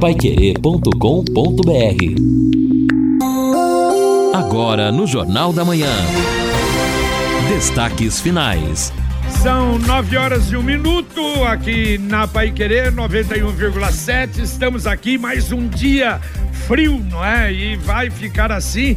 paiquerê.com.br Agora no Jornal da Manhã. Destaques finais. São nove horas e um minuto aqui na Pai Querer 91,7. Estamos aqui mais um dia frio, não é? E vai ficar assim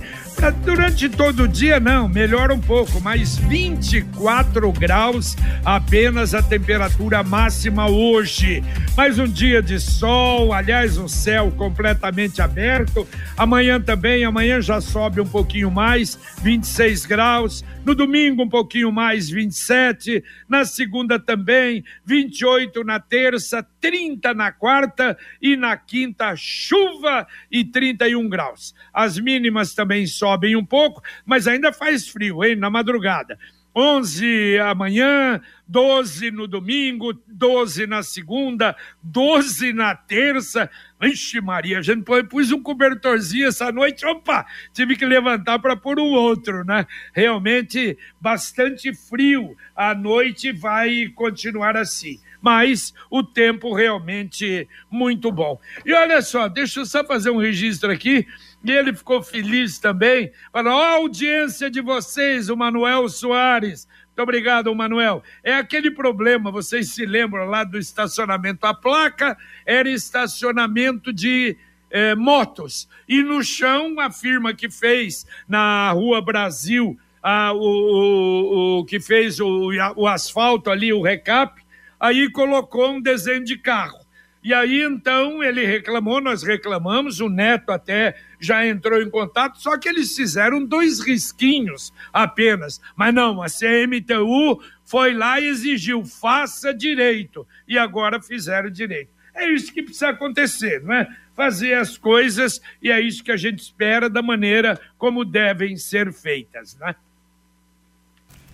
Durante todo o dia, não, melhora um pouco, mas 24 graus apenas a temperatura máxima hoje. Mais um dia de sol, aliás, um céu completamente aberto. Amanhã também, amanhã já sobe um pouquinho mais, 26 graus. No domingo, um pouquinho mais, 27. Na segunda também, 28 na terça, 30 na quarta e na quinta, chuva e 31 graus. As mínimas também sobem um pouco, mas ainda faz frio, hein? Na madrugada. 11 amanhã, 12 no domingo, 12 na segunda, 12 na terça. Vixe, Maria, a gente pôs um cobertorzinho essa noite, opa, tive que levantar para pôr um outro, né? Realmente bastante frio. A noite vai continuar assim mas o tempo realmente muito bom. E olha só, deixa eu só fazer um registro aqui. E ele ficou feliz também. Falou: ó, a audiência de vocês, o Manuel Soares. Muito obrigado, Manuel. É aquele problema, vocês se lembram lá do estacionamento. A placa era estacionamento de eh, motos. E no chão, a firma que fez na Rua Brasil, o, o, o, que fez o, o asfalto ali, o recap, aí colocou um desenho de carro. E aí então ele reclamou, nós reclamamos, o neto até já entrou em contato, só que eles fizeram dois risquinhos apenas. Mas não, a CMTU foi lá e exigiu, faça direito. E agora fizeram direito. É isso que precisa acontecer, não é? Fazer as coisas e é isso que a gente espera da maneira como devem ser feitas, né?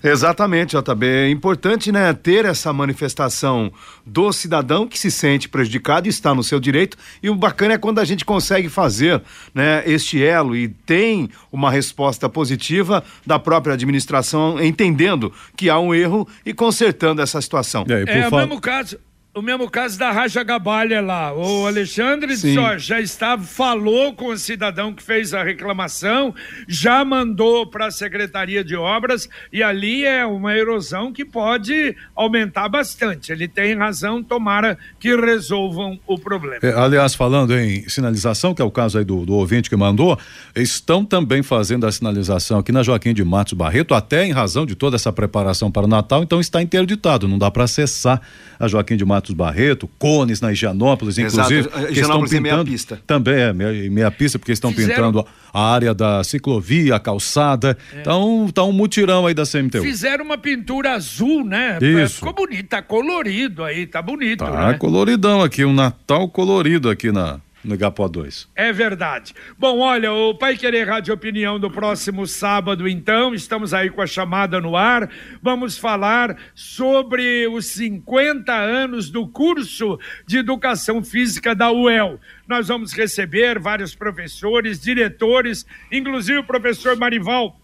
Exatamente, JB. É importante né, ter essa manifestação do cidadão que se sente prejudicado e está no seu direito. E o bacana é quando a gente consegue fazer né, este elo e tem uma resposta positiva da própria administração, entendendo que há um erro e consertando essa situação. Aí, é, o mesmo caso, o mesmo caso da Raja Gabalha lá. O Alexandre só já estava, falou com o cidadão que fez a reclamação, já mandou para a Secretaria de Obras e ali é uma erosão que pode aumentar bastante. Ele tem razão, tomara que resolvam o problema. É, aliás, falando em sinalização, que é o caso aí do, do ouvinte que mandou, estão também fazendo a sinalização aqui na Joaquim de Matos Barreto, até em razão de toda essa preparação para o Natal, então está interditado, não dá para acessar a Joaquim de Matos Barreto, cones na Higienópolis, inclusive. Exato. Que estão pintando, é meia pista. Também é meia, meia pista, porque estão Fizeram... pintando a área da ciclovia, a calçada. É. Então tá um mutirão aí da CMTU. Fizeram uma pintura azul, né? Isso. Ficou bonito, tá colorido aí, tá bonito. Tá né? coloridão aqui, um Natal colorido aqui na, no Igapó 2. É verdade. Bom, olha, o Pai Querer Rádio Opinião do próximo sábado, então, estamos aí com a chamada no ar. Vamos falar sobre os 50 anos do curso de Educação Física da UEL. Nós vamos receber vários professores, diretores, inclusive o professor Marival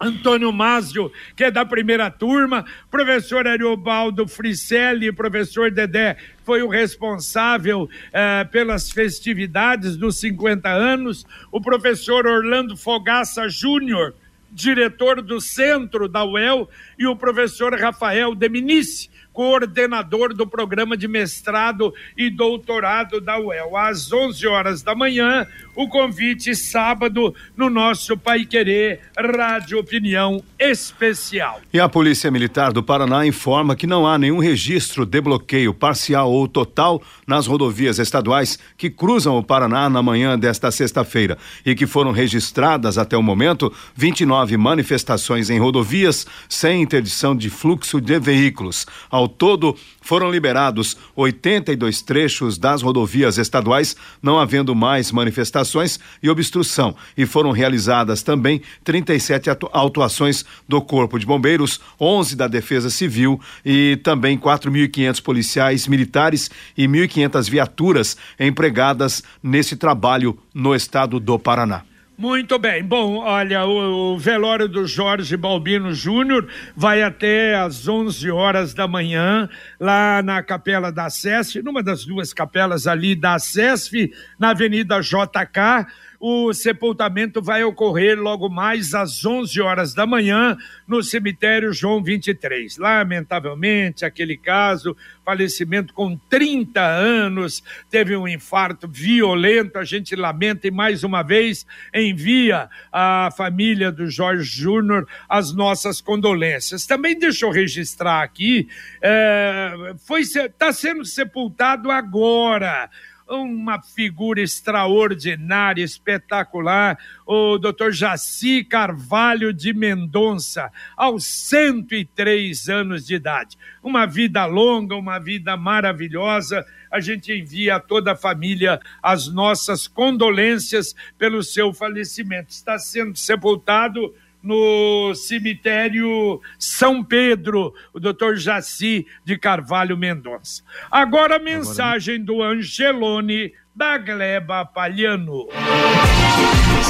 Antônio Másio, que é da primeira turma, professor Ariobaldo Fricelli, professor Dedé, foi o responsável eh, pelas festividades dos 50 anos, o professor Orlando Fogaça Júnior, diretor do centro da UEL, e o professor Rafael Deminice, coordenador do programa de mestrado e doutorado da UEL. Às 11 horas da manhã, o convite sábado no nosso Pai Querer Rádio Opinião Especial. E a Polícia Militar do Paraná informa que não há nenhum registro de bloqueio parcial ou total nas rodovias estaduais que cruzam o Paraná na manhã desta sexta-feira e que foram registradas até o momento 29 manifestações em rodovias sem interdição de fluxo de veículos. Ao todo, foram liberados 82 trechos das rodovias estaduais, não havendo mais manifestações e obstrução, e foram realizadas também 37 autuações do Corpo de Bombeiros, 11 da Defesa Civil e também 4.500 policiais militares e 1.500 viaturas empregadas nesse trabalho no estado do Paraná. Muito bem. Bom, olha, o, o, velório do Jorge Balbino Júnior vai até às 11 horas da manhã, lá na Capela da SESF, numa das duas capelas ali da SESF, na Avenida JK o sepultamento vai ocorrer logo mais às 11 horas da manhã no cemitério João 23. Lamentavelmente, aquele caso, falecimento com 30 anos, teve um infarto violento. A gente lamenta e mais uma vez envia à família do Jorge Júnior as nossas condolências. Também deixa eu registrar aqui, é, foi está sendo sepultado agora uma figura extraordinária, espetacular, o Dr. Jaci Carvalho de Mendonça, aos 103 anos de idade. Uma vida longa, uma vida maravilhosa. A gente envia a toda a família as nossas condolências pelo seu falecimento. Está sendo sepultado no cemitério São Pedro, o doutor Jaci de Carvalho Mendonça. Agora a mensagem Agora... do Angelone da Gleba Palhano.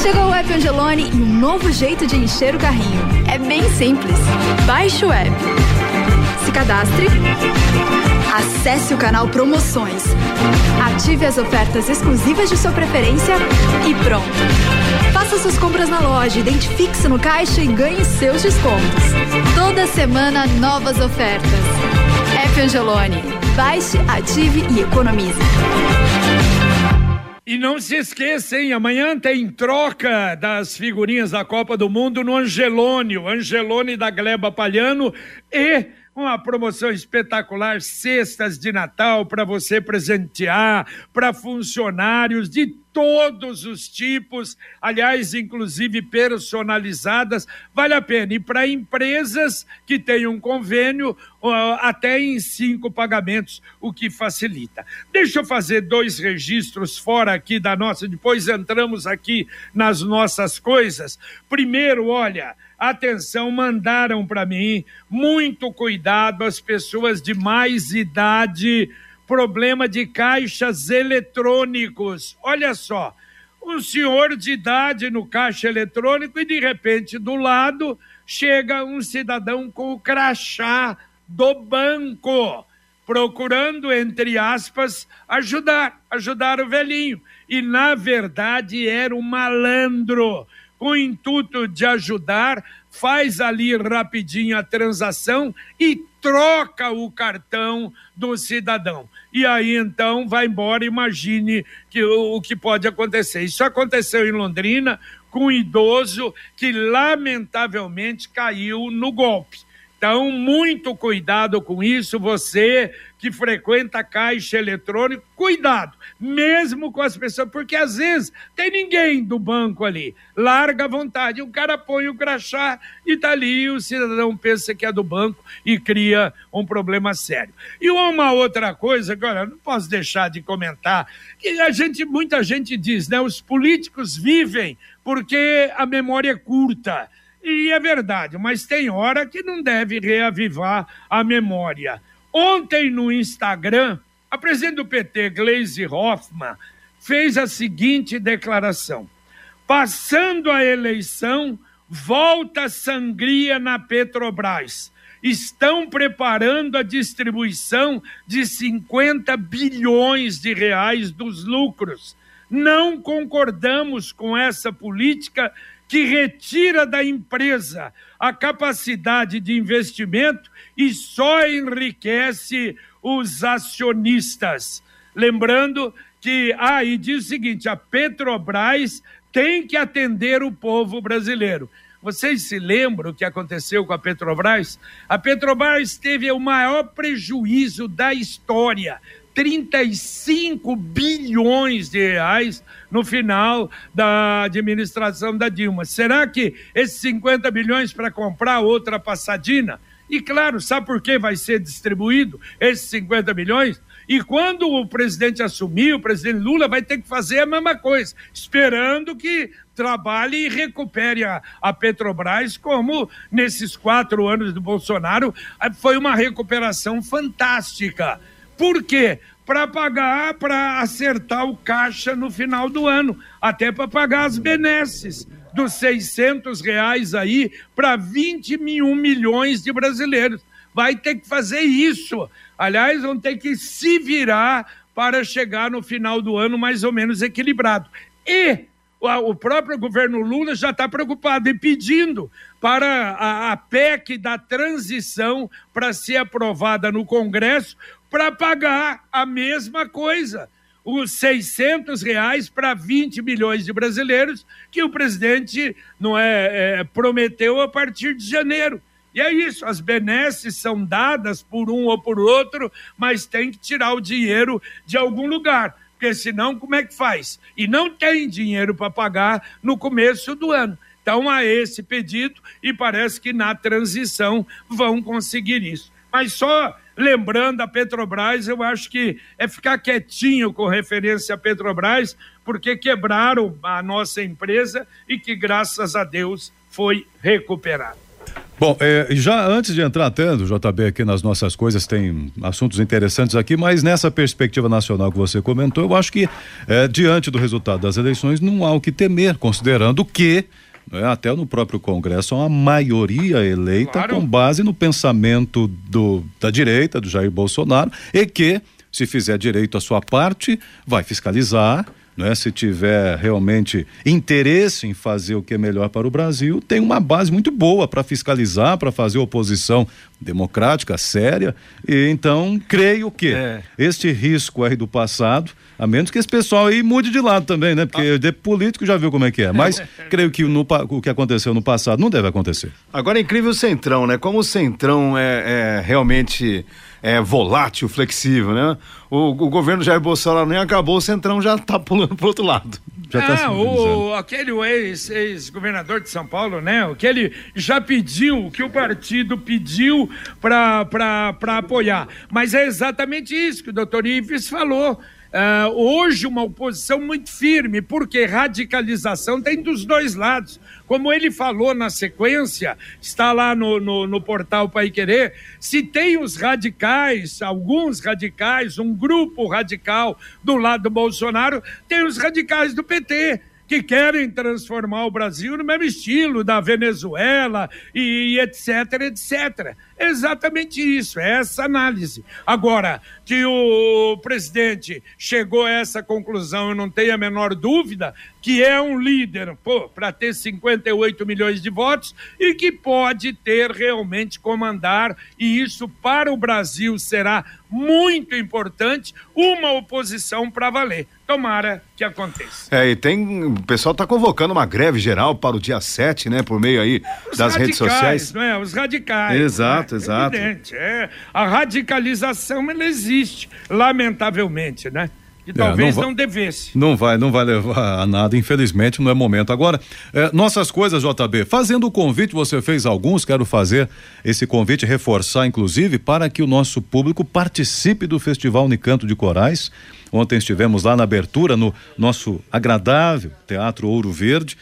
Chegou o app Angelone e um novo jeito de encher o carrinho. É bem simples. Baixe o app. Se cadastre. Acesse o canal Promoções. Ative as ofertas exclusivas de sua preferência e pronto. Faça suas compras na loja, identifique-se no caixa e ganhe seus descontos. Toda semana, novas ofertas. F Angelone. Baixe, ative e economize. E não se esqueça? Amanhã tem troca das figurinhas da Copa do Mundo no Angelone, o Angelone da Gleba Palhano e uma promoção espetacular, cestas de Natal para você presentear, para funcionários de todos os tipos, aliás, inclusive personalizadas, vale a pena. E para empresas que têm um convênio, até em cinco pagamentos, o que facilita. Deixa eu fazer dois registros fora aqui da nossa, depois entramos aqui nas nossas coisas. Primeiro, olha. Atenção, mandaram para mim muito cuidado as pessoas de mais idade problema de caixas eletrônicos. Olha só, um senhor de idade no caixa eletrônico e de repente do lado chega um cidadão com o crachá do banco, procurando, entre aspas, ajudar, ajudar o velhinho. E na verdade era um malandro com o intuito de ajudar, faz ali rapidinho a transação e troca o cartão do cidadão. E aí então vai embora, imagine que, o, o que pode acontecer. Isso aconteceu em Londrina com um idoso que lamentavelmente caiu no golpe. Então, muito cuidado com isso, você que frequenta caixa eletrônico, cuidado, mesmo com as pessoas, porque às vezes tem ninguém do banco ali. Larga a vontade, o cara põe o crachá e tá ali, o cidadão pensa que é do banco e cria um problema sério. E uma outra coisa, agora não posso deixar de comentar, que a gente, muita gente diz, né, os políticos vivem porque a memória é curta. E é verdade, mas tem hora que não deve reavivar a memória. Ontem no Instagram, a presidente do PT, Gleisi Hoffmann, fez a seguinte declaração: passando a eleição, volta sangria na Petrobras. Estão preparando a distribuição de 50 bilhões de reais dos lucros. Não concordamos com essa política que retira da empresa a capacidade de investimento e só enriquece os acionistas. Lembrando que, ah, e diz o seguinte: a Petrobras tem que atender o povo brasileiro. Vocês se lembram o que aconteceu com a Petrobras? A Petrobras teve o maior prejuízo da história. 35 bilhões de reais no final da administração da Dilma. Será que esses 50 bilhões para comprar outra passadina? E claro, sabe por que vai ser distribuído esses 50 bilhões? E quando o presidente assumir, o presidente Lula vai ter que fazer a mesma coisa, esperando que trabalhe e recupere a, a Petrobras, como nesses quatro anos do Bolsonaro foi uma recuperação fantástica. Por quê? para pagar, para acertar o caixa no final do ano, até para pagar as benesses dos 600 reais aí para 21 milhões de brasileiros. Vai ter que fazer isso. Aliás, vão ter que se virar para chegar no final do ano mais ou menos equilibrado. E o próprio governo Lula já está preocupado e pedindo para a, a PEC da transição para ser aprovada no Congresso para pagar a mesma coisa os 600 reais para 20 milhões de brasileiros que o presidente não é, é, prometeu a partir de janeiro. E é isso, as benesses são dadas por um ou por outro, mas tem que tirar o dinheiro de algum lugar, porque senão como é que faz? E não tem dinheiro para pagar no começo do ano. Então há esse pedido e parece que na transição vão conseguir isso. Mas só lembrando a Petrobras, eu acho que é ficar quietinho com referência à Petrobras, porque quebraram a nossa empresa e que, graças a Deus, foi recuperada. Bom, é, já antes de entrar tanto, JB, aqui nas nossas coisas, tem assuntos interessantes aqui, mas nessa perspectiva nacional que você comentou, eu acho que é, diante do resultado das eleições não há o que temer, considerando que né, até no próprio Congresso, uma maioria eleita claro. com base no pensamento do, da direita, do Jair Bolsonaro, e que, se fizer direito a sua parte, vai fiscalizar. Né, se tiver realmente interesse em fazer o que é melhor para o Brasil, tem uma base muito boa para fiscalizar, para fazer oposição democrática, séria. E então, creio que é. este risco aí do passado a menos que esse pessoal aí mude de lado também, né? Porque ah. de político já viu como é que é. Mas creio que no, o que aconteceu no passado não deve acontecer. Agora é incrível o Centrão, né? Como o Centrão é, é realmente é volátil, flexível, né? O, o governo Jair Bolsonaro nem acabou, o Centrão já tá pulando pro outro lado. Já ah, tá o, aquele ex-governador ex de São Paulo, né? O que ele já pediu, o que o partido pediu para apoiar. Mas é exatamente isso que o doutor Ives falou. Uh, hoje uma oposição muito firme, porque radicalização tem dos dois lados. Como ele falou na sequência, está lá no, no, no portal Pai Querer, se tem os radicais, alguns radicais, um grupo radical do lado do Bolsonaro, tem os radicais do PT que querem transformar o Brasil no mesmo estilo da Venezuela e, etc, etc. Exatamente isso, é essa análise. Agora, que o presidente chegou a essa conclusão, eu não tenho a menor dúvida, que é um líder, para ter 58 milhões de votos e que pode ter realmente comandar, e isso para o Brasil será muito importante, uma oposição para valer. Tomara que aconteça. É, e tem. O pessoal está convocando uma greve geral para o dia 7, né? Por meio aí Os das redes sociais. Não é? Os radicais. Exato, né? exato. Evidente, é. A radicalização ela existe, lamentavelmente, né? que talvez é, não, não, devesse. Não vai, não vai levar a nada, infelizmente, não é momento. Agora, é, nossas coisas, JB, fazendo o convite, você fez alguns, quero fazer esse convite, reforçar, inclusive, para que o nosso público participe do Festival Unicanto de Corais. Ontem estivemos lá na abertura, no nosso agradável Teatro Ouro Verde.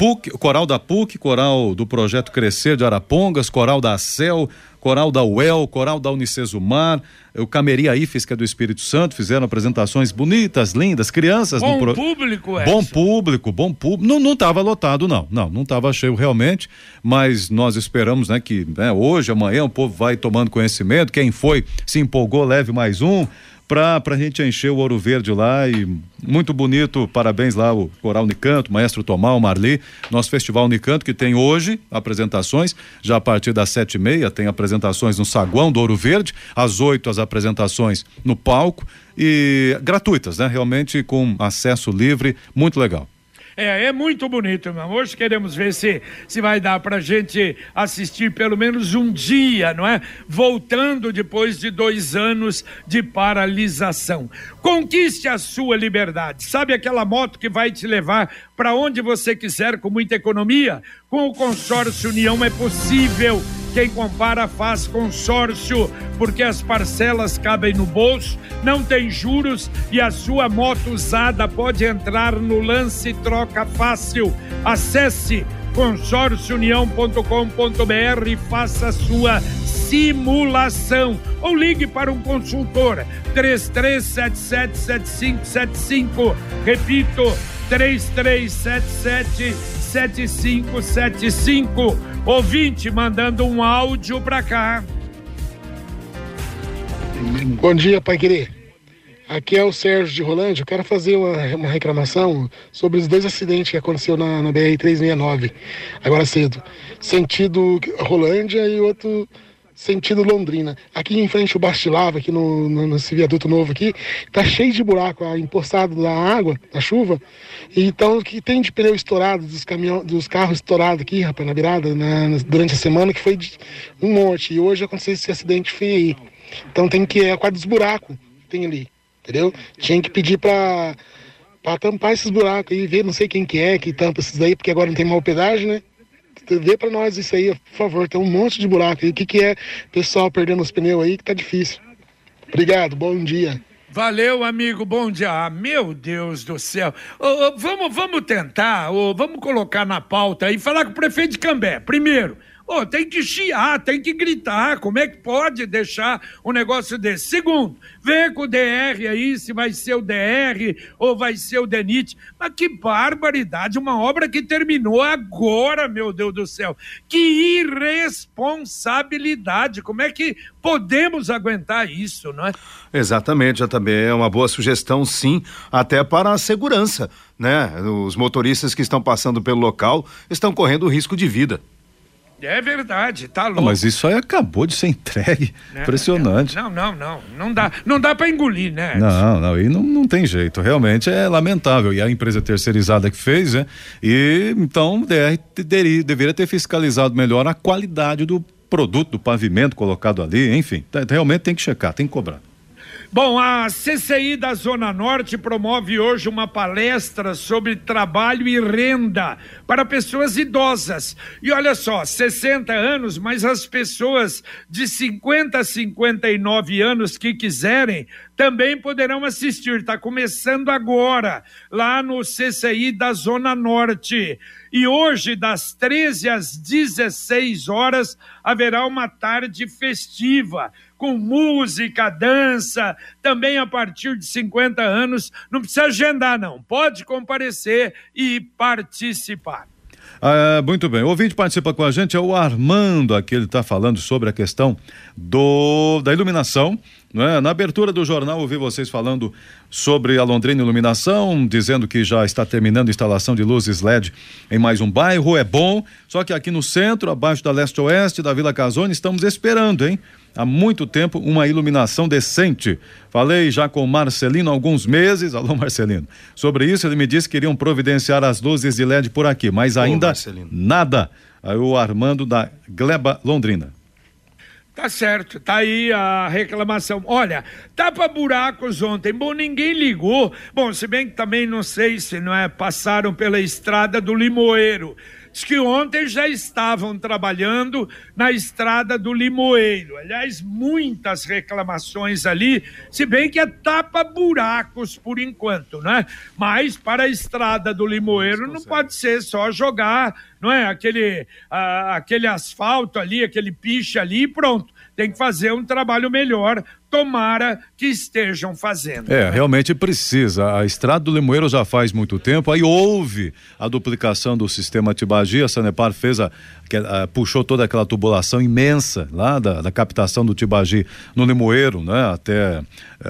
PUC, coral da PUC, coral do projeto Crescer de Arapongas, coral da ACEL, coral da UEL, coral da Unicesumar, o Cameria IFES, que é do Espírito Santo, fizeram apresentações bonitas, lindas, crianças bom pro... público, Edson. Bom público, bom público. Não, não tava lotado, não. Não, não tava cheio realmente, mas nós esperamos, né, que né, hoje, amanhã, o povo vai tomando conhecimento. Quem foi, se empolgou, leve mais um para a gente encher o Ouro Verde lá e muito bonito, parabéns lá o Coral Unicanto, Maestro Tomar, o Marli, nosso Festival Unicanto que tem hoje apresentações, já a partir das sete e meia tem apresentações no Saguão do Ouro Verde, às oito as apresentações no palco e gratuitas, né? Realmente com acesso livre, muito legal. É, é muito bonito, irmão. Hoje queremos ver se, se vai dar para gente assistir pelo menos um dia, não é? Voltando depois de dois anos de paralisação. Conquiste a sua liberdade. Sabe aquela moto que vai te levar para onde você quiser com muita economia? Com o consórcio União é possível. Quem compara faz consórcio, porque as parcelas cabem no bolso, não tem juros e a sua moto usada pode entrar no lance troca fácil. Acesse consórciounião.com.br e faça a sua simulação. Ou ligue para um consultor 33777575. Repito, 3377 7575. Ouvinte mandando um áudio para cá. Bom dia, Pai Querer. Aqui é o Sérgio de Rolândia. Eu quero fazer uma, uma reclamação sobre os dois acidentes que aconteceu na, na BR-369, agora cedo. Sentido Rolândia e outro sentido Londrina. Aqui em frente o Bastilava, aqui no, no, nesse viaduto novo aqui, tá cheio de buraco, empoçado da água, da chuva. Então, o que tem de pneu estourado, dos, caminhão, dos carros estourados aqui, rapaz, na virada, durante a semana, que foi um monte. E hoje aconteceu esse acidente feio aí. Então tem que, é quase dos buracos que tem ali, entendeu? Tinha que pedir pra, pra tampar esses buracos aí, ver, não sei quem que é que tampa esses daí, porque agora não tem mal pedágio, né? Vê pra nós isso aí, por favor, tem um monte de buraco aí. O que que é pessoal perdendo os pneus aí que tá difícil. Obrigado, bom dia. Valeu, amigo, bom dia. Ah, meu Deus do céu. Oh, oh, vamos, vamos tentar, oh, vamos colocar na pauta e falar com o prefeito de Cambé. Primeiro, Tem que chiar, tem que gritar. Como é que pode deixar um negócio desse? Segundo, vê com o DR aí se vai ser o DR ou vai ser o DENIT. Mas que barbaridade, uma obra que terminou agora, meu Deus do céu. Que irresponsabilidade. Como é que podemos aguentar isso, não é? Exatamente, já também é uma boa sugestão, sim, até para a segurança, né? Os motoristas que estão passando pelo local estão correndo risco de vida. É verdade, tá louco. mas isso aí acabou de ser entregue. Né? Impressionante. Não, não, não. Não dá, não dá para engolir, né? Não, não, e não, não tem jeito. Realmente é lamentável. E a empresa terceirizada que fez, né? E então o DR deveria, deveria ter fiscalizado melhor a qualidade do produto, do pavimento colocado ali, enfim. Realmente tem que checar, tem que cobrar. Bom, a CCI da Zona Norte promove hoje uma palestra sobre trabalho e renda para pessoas idosas. E olha só, 60 anos, mas as pessoas de 50 a 59 anos que quiserem também poderão assistir. Está começando agora, lá no CCI da Zona Norte. E hoje, das 13 às 16 horas, haverá uma tarde festiva com música, dança, também a partir de 50 anos. Não precisa agendar, não. Pode comparecer e participar. Ah, muito bem. O ouvinte participa com a gente é o Armando, aqui ele está falando sobre a questão do da iluminação. Né? Na abertura do jornal, ouvi vocês falando sobre a Londrina Iluminação, dizendo que já está terminando a instalação de luzes LED em mais um bairro. É bom, só que aqui no centro, abaixo da leste-oeste da Vila Casone, estamos esperando, hein? Há muito tempo uma iluminação decente. Falei já com Marcelino há alguns meses, alô Marcelino, sobre isso ele me disse que iriam providenciar as luzes de LED por aqui, mas ainda nada. Aí o Armando da Gleba Londrina. Tá certo, tá aí a reclamação. Olha, tapa buracos ontem, bom, ninguém ligou. Bom, se bem que também não sei se não é, passaram pela estrada do Limoeiro. Diz que ontem já estavam trabalhando na estrada do Limoeiro. Aliás, muitas reclamações ali, se bem que é tapa-buracos por enquanto, né? Mas para a estrada do Limoeiro não pode ser só jogar, não é? Aquele, ah, aquele asfalto ali, aquele piche ali e pronto tem que fazer um trabalho melhor. Tomara que estejam fazendo. É, realmente precisa. A estrada do Limoeiro já faz muito tempo. Aí houve a duplicação do sistema Tibagi. A Sanepar fez a, a, puxou toda aquela tubulação imensa lá da, da captação do Tibagi no Limoeiro, né? Até eh,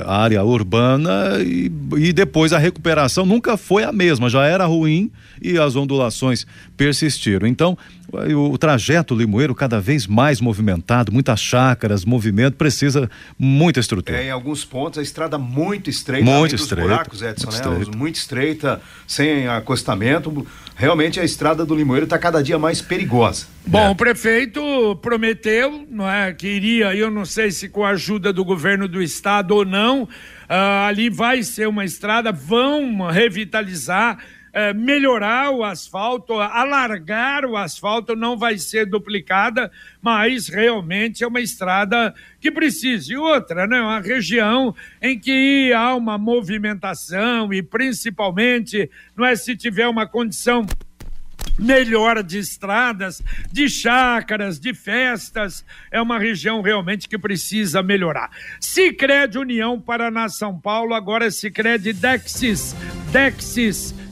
a área urbana e, e depois a recuperação nunca foi a mesma. Já era ruim e as ondulações persistiram. Então o, o trajeto Limoeiro cada vez mais movimentado, muitas chácaras, movimento, precisa muita estrutura. É, em alguns pontos a estrada muito estreita, muito estreita, buracos, Edson, muito, né? estreita. muito estreita, sem acostamento. Realmente a estrada do Limoeiro está cada dia mais perigosa. Bom, é. o prefeito prometeu, não é, que iria, eu não sei se com a ajuda do governo do estado ou não, uh, ali vai ser uma estrada, vão revitalizar é, melhorar o asfalto, alargar o asfalto, não vai ser duplicada, mas realmente é uma estrada que precisa. E outra, né? Uma região em que há uma movimentação e principalmente, não é se tiver uma condição melhor de estradas, de chácaras, de festas. É uma região realmente que precisa melhorar. Sicredi União Paraná São Paulo, agora Sicredi Dexis. Dexis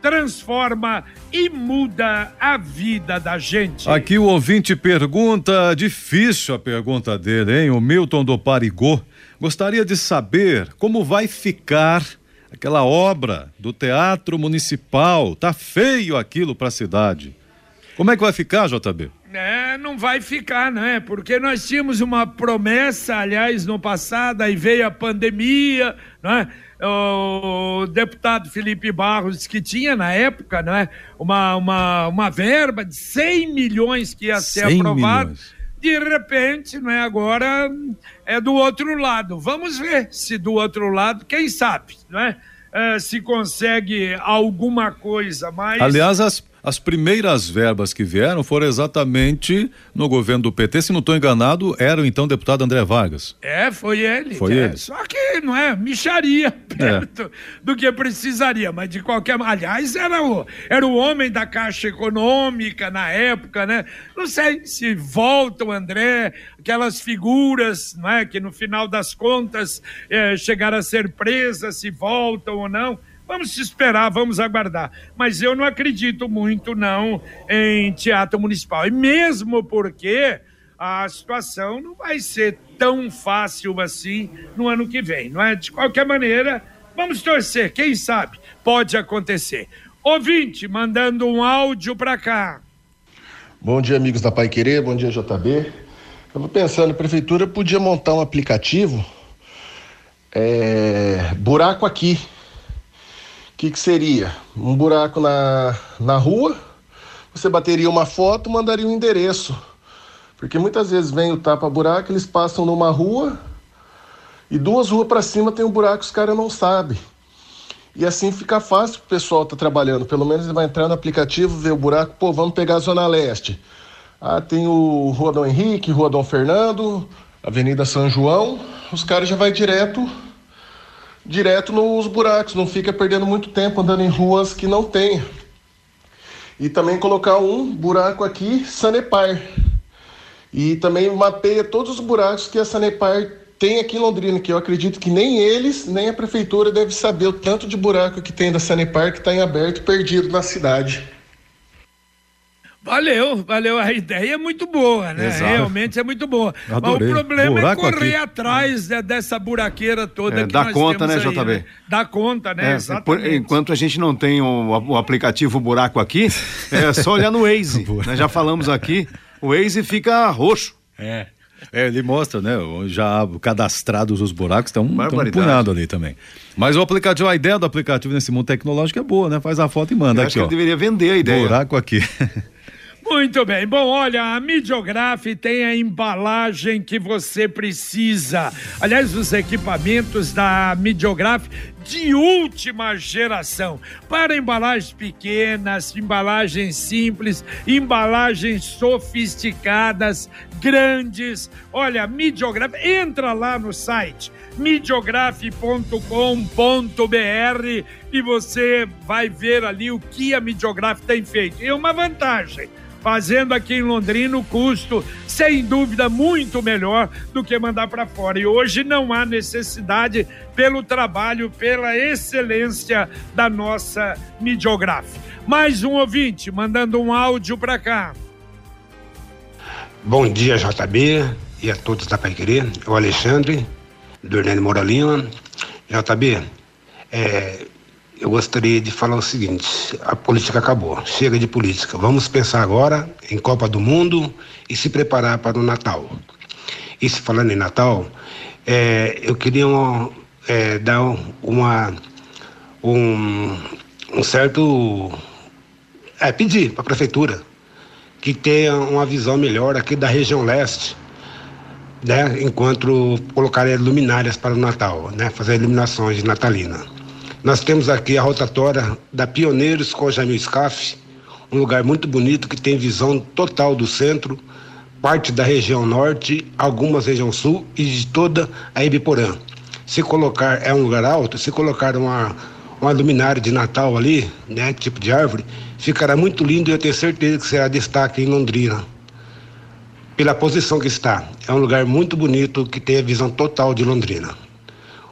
transforma e muda a vida da gente. Aqui o ouvinte pergunta, difícil a pergunta dele, hein? O Milton do Parigô. Gostaria de saber como vai ficar aquela obra do Teatro Municipal. Tá feio aquilo para a cidade. Como é que vai ficar, JB? É, não vai ficar, né? Porque nós tínhamos uma promessa, aliás, no passado, aí veio a pandemia, né? o deputado Felipe Barros, que tinha na época né, uma, uma, uma verba de 100 milhões que ia ser aprovado. Milhões. De repente, né, agora é do outro lado. Vamos ver se do outro lado, quem sabe, né? É, se consegue alguma coisa mais. Aliás, as as primeiras verbas que vieram foram exatamente no governo do PT, se não estou enganado, era o então deputado André Vargas. É, foi ele. Foi é. ele. Só que não é micharia perto é. do que precisaria, mas de qualquer, aliás, era o era o homem da Caixa Econômica na época, né? Não sei se volta o André, aquelas figuras, não é, que no final das contas é, chegaram a ser presas, se voltam ou não. Vamos esperar, vamos aguardar. Mas eu não acredito muito, não, em teatro municipal. E mesmo porque a situação não vai ser tão fácil assim no ano que vem, não é? De qualquer maneira, vamos torcer, quem sabe pode acontecer. Ouvinte, mandando um áudio para cá. Bom dia, amigos da Pai Querer, bom dia, JB. Vou pensando, a prefeitura podia montar um aplicativo é, buraco aqui que, que seria? Um buraco na, na rua, você bateria uma foto, mandaria um endereço. Porque muitas vezes vem o tapa-buraco, eles passam numa rua e duas ruas para cima tem um buraco os caras não sabem. E assim fica fácil pro pessoal tá trabalhando. Pelo menos ele vai entrar no aplicativo, ver o buraco, pô, vamos pegar a Zona Leste. Ah, tem o Rua Dom Henrique, Rua Dom Fernando, Avenida São João. Os caras já vai direto direto nos buracos, não fica perdendo muito tempo andando em ruas que não tem. E também colocar um buraco aqui, Sanepar. E também mapeia todos os buracos que a Sanepar tem aqui em Londrina, que eu acredito que nem eles, nem a prefeitura deve saber o tanto de buraco que tem da Sanepar que está em aberto perdido na cidade. Valeu, valeu. A ideia é muito boa, né? Exato. Realmente é muito boa. Adorei. Mas o problema Buraco é correr aqui. atrás né, dessa buraqueira toda É, que dá nós conta, temos né, aí, JB? Dá conta, né? É, Exatamente. enquanto a gente não tem o, o aplicativo buraco aqui, é só olhar no Waze. Nós já falamos aqui, o Waze fica roxo. É. É, ele mostra, né? Já cadastrados os buracos, tem um, punhado ali também. Mas o aplicativo, a ideia do aplicativo nesse mundo tecnológico é boa, né? Faz a foto e manda Eu aqui, acho que ó. ele deveria vender a ideia. Buraco aqui. Muito bem. Bom, olha, a Midiograf tem a embalagem que você precisa. Aliás, os equipamentos da Midiograf de última geração. Para embalagens pequenas, embalagens simples, embalagens sofisticadas, grandes. Olha, Midiograf, entra lá no site midiograf.com.br e você vai ver ali o que a Midiograf tem feito. E uma vantagem, fazendo aqui em Londrina o custo, sem dúvida, muito melhor do que mandar para fora. E hoje não há necessidade pelo trabalho, pela excelência da nossa Midiograf. Mais um ouvinte mandando um áudio para cá. Bom dia, JB, e a todos da Pai Querer. O Alexandre, do Hernani Moura Lima. JB, é, eu gostaria de falar o seguinte: a política acabou. Chega de política. Vamos pensar agora em Copa do Mundo e se preparar para o Natal. E se falando em Natal, é, eu queria é, dar uma, um, um certo. É, pedir para a prefeitura que tenha uma visão melhor aqui da região leste, né? Enquanto colocar luminárias para o Natal, né? Fazer iluminações de natalina. Nós temos aqui a rotatória da Pioneiros com Jamil Scaff, um lugar muito bonito que tem visão total do centro, parte da região norte, algumas região sul e de toda a Ibiporã. Se colocar, é um lugar alto, se colocar uma, uma luminária de Natal ali, né, tipo de árvore, ficará muito lindo e eu tenho certeza que será destaque em Londrina. Pela posição que está. É um lugar muito bonito que tem a visão total de Londrina.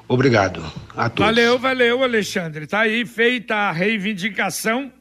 Obrigado a todos. Valeu, valeu, Alexandre. Tá aí feita a reivindicação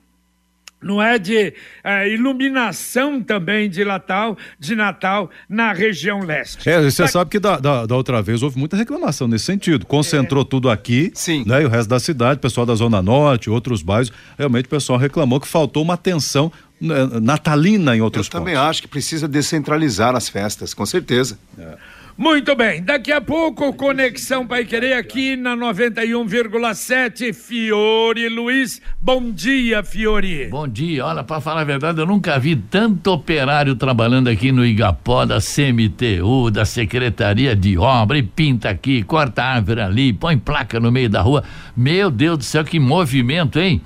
não é de é, iluminação também de Natal, de Natal na região leste. É, você tá... sabe que da, da, da, outra vez houve muita reclamação nesse sentido. Concentrou é. tudo aqui, Sim. Né, e o resto da cidade, pessoal da Zona Norte, outros bairros, realmente o pessoal reclamou que faltou uma atenção né, natalina em outros Eu pontos. também acho que precisa descentralizar as festas, com certeza. É. Muito bem, daqui a pouco, Conexão Pai Querer aqui na 91,7. Fiore Luiz, bom dia, Fiore. Bom dia, olha, para falar a verdade, eu nunca vi tanto operário trabalhando aqui no Igapó da CMTU, da Secretaria de Obra, e pinta aqui, corta árvore ali, põe placa no meio da rua. Meu Deus do céu, que movimento, hein?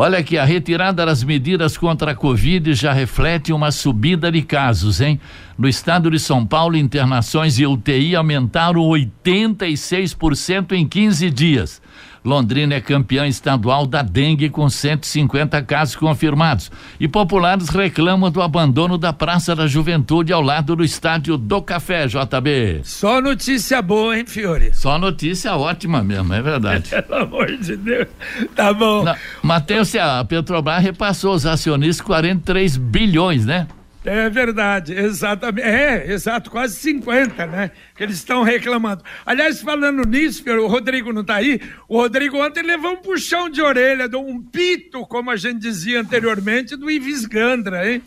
Olha que a retirada das medidas contra a Covid já reflete uma subida de casos, hein? No estado de São Paulo, internações e UTI aumentaram 86% em 15 dias. Londrina é campeã estadual da dengue com 150 casos confirmados. E populares reclamam do abandono da Praça da Juventude ao lado do estádio do Café, JB. Só notícia boa, hein, Fiore? Só notícia ótima mesmo, é verdade. Pelo amor de Deus. Tá bom. Matheus, a Petrobras repassou os acionistas 43 bilhões, né? É verdade, exatamente. É, exato, quase 50, né? Que eles estão reclamando. Aliás, falando nisso, o Rodrigo não está aí. O Rodrigo ontem levou um puxão de orelha, um pito, como a gente dizia anteriormente, do Ives Gandra, hein?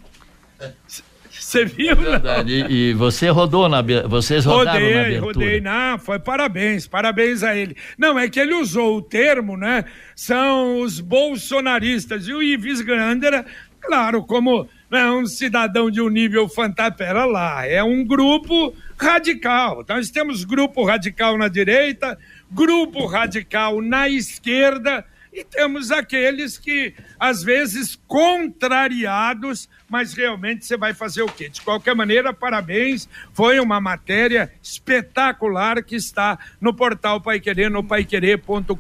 Você viu? É verdade. E, e, você rodou na. Vocês rodaram rodei, na abertura. Rodei, não, foi parabéns, parabéns a ele. Não, é que ele usou o termo, né? São os bolsonaristas. E o Ives Gandra, claro, como é um cidadão de um nível fantástico. Pera lá, é um grupo radical. Então, nós temos grupo radical na direita, grupo radical na esquerda, e temos aqueles que, às vezes, contrariados, mas realmente você vai fazer o quê? De qualquer maneira, parabéns, foi uma matéria espetacular que está no portal Pai Querer, no paiquerer.com.br.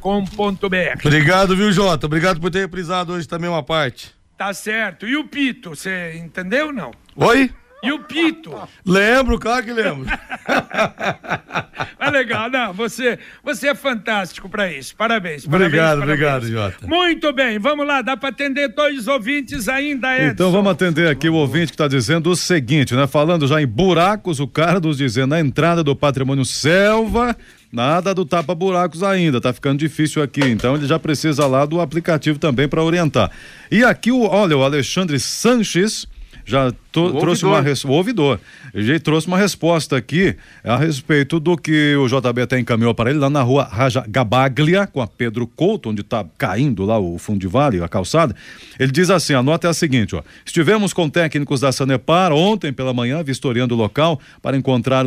Obrigado, viu, Jota? Obrigado por ter reprisado hoje também uma parte. Tá certo. E o Pito, você entendeu ou não? Oi? E o Pito? Lembro, claro que lembro. é legal, não, você, você é fantástico para isso. Parabéns. Obrigado, parabéns, obrigado, parabéns. Jota. Muito bem, vamos lá, dá para atender dois ouvintes ainda, Edson. Então vamos atender aqui o ouvinte que está dizendo o seguinte, né? Falando já em buracos, o cara nos dizendo na entrada do patrimônio selva, Nada do tapa-buracos ainda, tá ficando difícil aqui. Então ele já precisa lá do aplicativo também para orientar. E aqui, o, olha, o Alexandre Sanches já to, trouxe uma o ouvidor. Ele trouxe uma resposta aqui a respeito do que o JB até encaminhou para ele lá na rua Raja Gabaglia, com a Pedro Couto, onde está caindo lá o fundo de vale, a calçada. Ele diz assim: a nota é a seguinte, ó. Estivemos com técnicos da Sanepar ontem pela manhã vistoriando o local para encontrar,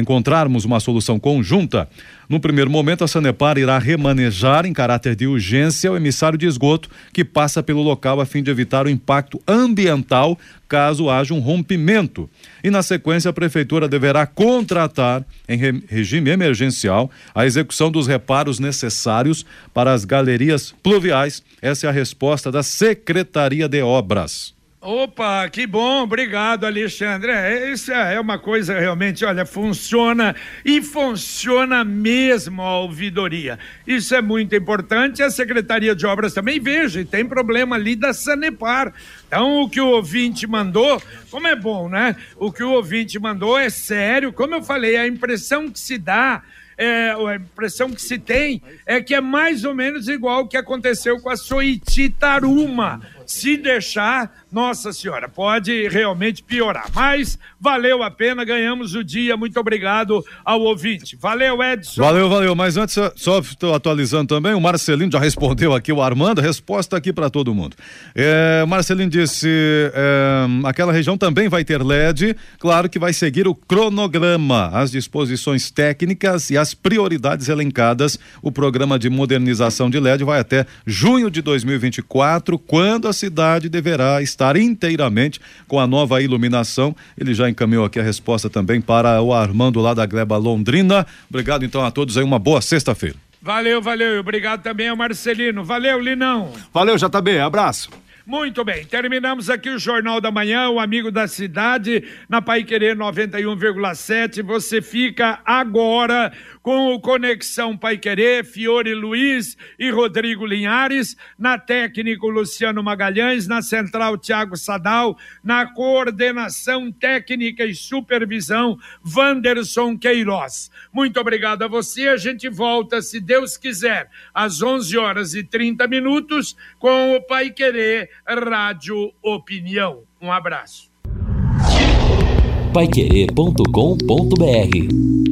encontrarmos uma solução conjunta. No primeiro momento, a Sanepar irá remanejar em caráter de urgência o emissário de esgoto que passa pelo local a fim de evitar o impacto ambiental caso haja um rompimento. E na sequência, a prefeitura deverá contratar, em re regime emergencial, a execução dos reparos necessários para as galerias pluviais. Essa é a resposta da Secretaria de Obras. Opa, que bom, obrigado, Alexandre. É, isso é, é uma coisa realmente, olha, funciona e funciona mesmo a ouvidoria. Isso é muito importante. A Secretaria de Obras também veja, e tem problema ali da Sanepar. Então, o que o ouvinte mandou, como é bom, né? O que o ouvinte mandou é sério. Como eu falei, a impressão que se dá é, a impressão que se tem é que é mais ou menos igual o que aconteceu com a Soiti Taruma Se deixar, nossa senhora, pode realmente piorar. Mas valeu a pena, ganhamos o dia. Muito obrigado ao ouvinte. Valeu, Edson. Valeu, valeu. Mas antes, só estou atualizando também. O Marcelino já respondeu aqui, o Armando. Resposta aqui para todo mundo. É, Marcelino disse: é, aquela região também vai ter LED. Claro que vai seguir o cronograma, as disposições técnicas e as prioridades elencadas. O programa de modernização de LED vai até junho de 2024, quando a cidade deverá estar inteiramente com a nova iluminação. Ele já encaminhou aqui a resposta também para o Armando lá da Gleba Londrina. Obrigado então a todos aí, uma boa sexta-feira. Valeu, valeu. Obrigado também ao Marcelino. Valeu, Linão. Valeu, JB. Abraço. Muito bem, terminamos aqui o Jornal da Manhã, o Amigo da Cidade, na Pai Querer 91,7. Você fica agora com o Conexão Pai Querer, Fiore Luiz e Rodrigo Linhares, na técnica Luciano Magalhães, na central Tiago Sadal, na coordenação técnica e supervisão Wanderson Queiroz. Muito obrigado a você, a gente volta, se Deus quiser, às 11 horas e 30 minutos com o Pai Querer Rádio Opinião. Um abraço. Paiquerê.com.br